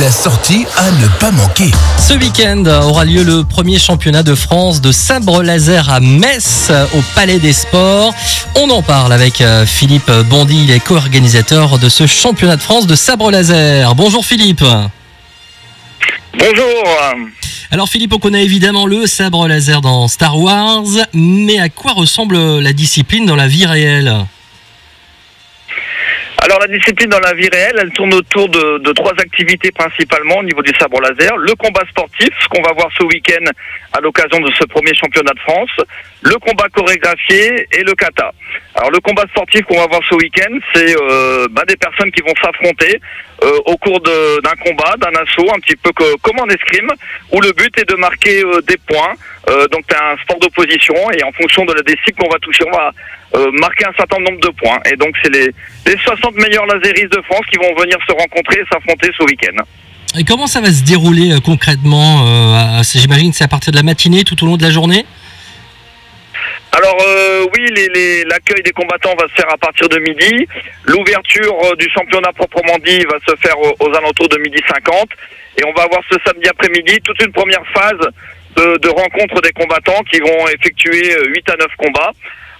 La sortie à ne pas manquer. Ce week-end aura lieu le premier championnat de France de sabre laser à Metz au Palais des Sports. On en parle avec euh, Philippe Bondy, il est co-organisateur de ce championnat de France de sabre laser. Bonjour Philippe. Bonjour. Alors Philippe, on connaît évidemment le sabre laser dans Star Wars, mais à quoi ressemble la discipline dans la vie réelle? Alors la discipline dans la vie réelle, elle tourne autour de, trois activités principalement au niveau du sabre laser. Le combat sportif, ce qu'on va voir ce week-end à l'occasion de ce premier championnat de France, le combat chorégraphié et le kata. Alors le combat sportif qu'on va voir ce week-end, c'est euh, bah, des personnes qui vont s'affronter euh, au cours d'un combat, d'un assaut, un petit peu comme en escrime, où le but est de marquer euh, des points. Euh, donc c'est un sport d'opposition et en fonction de la des cibles qu'on va toucher, on va euh, marquer un certain nombre de points. Et donc c'est les, les 60 meilleurs laséristes de France qui vont venir se rencontrer et s'affronter ce week-end. Et comment ça va se dérouler euh, concrètement J'imagine que c'est à partir de la matinée, tout au long de la journée? Alors euh, oui, les- les- l'accueil des combattants va se faire à partir de midi. L'ouverture euh, du championnat proprement dit va se faire euh, aux alentours de midi 50. Et on va avoir ce samedi après-midi toute une première phase de, de rencontre des combattants qui vont effectuer euh, 8 à 9 combats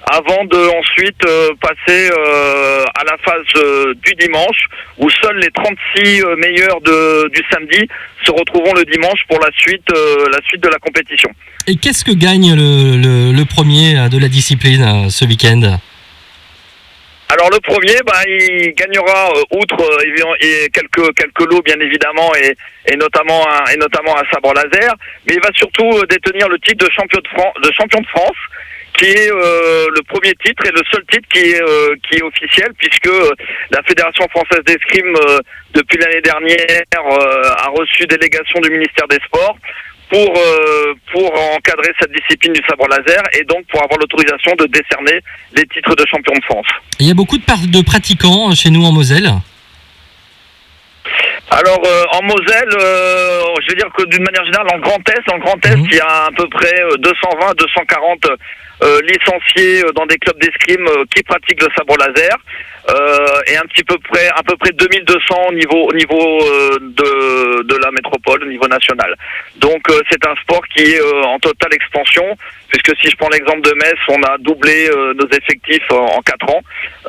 avant de ensuite euh, passer euh, à la phase euh, du dimanche où seuls les 36 euh, meilleurs du samedi se retrouveront le dimanche pour la suite, euh, la suite de la compétition. Et qu'est-ce que gagne le, premier euh, de la discipline euh, ce week-end? Alors le premier, bah, il gagnera euh, outre euh, quelques quelques lots bien évidemment et, et notamment un, et notamment un sabre laser, mais il va surtout euh, détenir le titre de champion de France, de champion de France, qui est le premier titre et le seul titre qui est qui est officiel puisque la Fédération française d'escrime depuis l'année dernière a reçu délégation du ministère des Sports pour euh, pour encadrer cette discipline du sabre laser et donc pour avoir l'autorisation de décerner les titres de champion de France. Il y a beaucoup de, pratiquants euh, chez nous en Moselle. Alors euh, en Moselle, euh, je veux dire que d'une manière générale, en Grand Est, en Grand Est, Mhm. il y a à peu près euh, 220, 240 euh, licenciés euh, dans des clubs d'escrime euh, qui pratiquent le sabre laser. Euh, et un petit peu près, à peu près 2200 au niveau, au niveau euh, de, de la métropole, au niveau national. Donc euh, c'est un sport qui est euh, en totale expansion, puisque si je prends l'exemple de Metz, on a doublé euh, nos effectifs en, en 4 ans,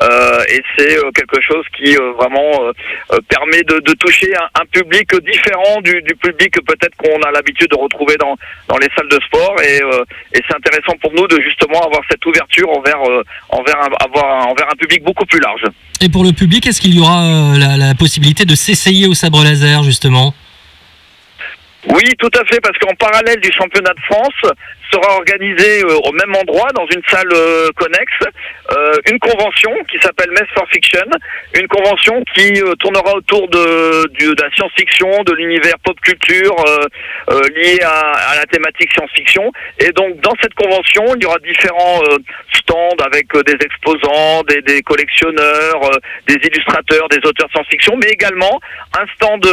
Euh, et c'est euh, quelque chose qui euh, vraiment euh, euh, permet de, de toucher un, un public différent du, du public peut-être qu'on a l'habitude de retrouver dans, dans les salles de sport, et, euh, et c'est intéressant pour nous de justement avoir cette ouverture envers, euh, envers, un, avoir envers un public beaucoup plus large. Et pour le public, est-ce qu'il y aura euh, la, la possibilité de s'essayer au sabre laser justement? Oui, tout à fait, parce qu'en parallèle du championnat de France sera organisée euh, au même endroit, dans une salle euh, connexe, euh, une convention qui s'appelle Mess for Fiction, une convention qui tournera autour de, la science-fiction, de l'univers pop culture lié à, la thématique science-fiction. Et donc, dans cette convention, il y aura différents stands avec des exposants, des, collectionneurs, des illustrateurs, des auteurs science-fiction, mais également un stand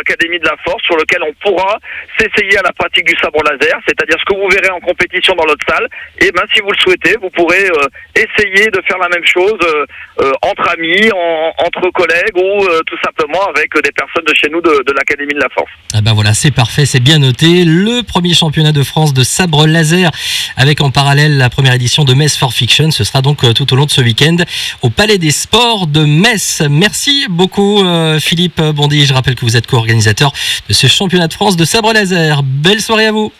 Académie de la Force sur lequel on pourra s'essayer à la pratique du sabre laser, c'est-à-dire ce que vous verrez en compétition dans notre salle. Et ben si vous le souhaitez, vous pourrez euh, essayer de faire la même chose euh, euh, entre amis, en- entre collègues ou tout simplement avec des personnes de chez nous de, de l'Académie de la Force. Ah ben voilà, c'est parfait, c'est bien noté. Le premier championnat de France de sabre laser avec en parallèle la première édition de Metz for Fiction. Ce sera donc tout au long de ce week-end au Palais des Sports de Metz. Merci beaucoup Philippe Bondy. Je rappelle que vous êtes co-organisateur de ce championnat de France de sabre laser. Belle soirée à vous.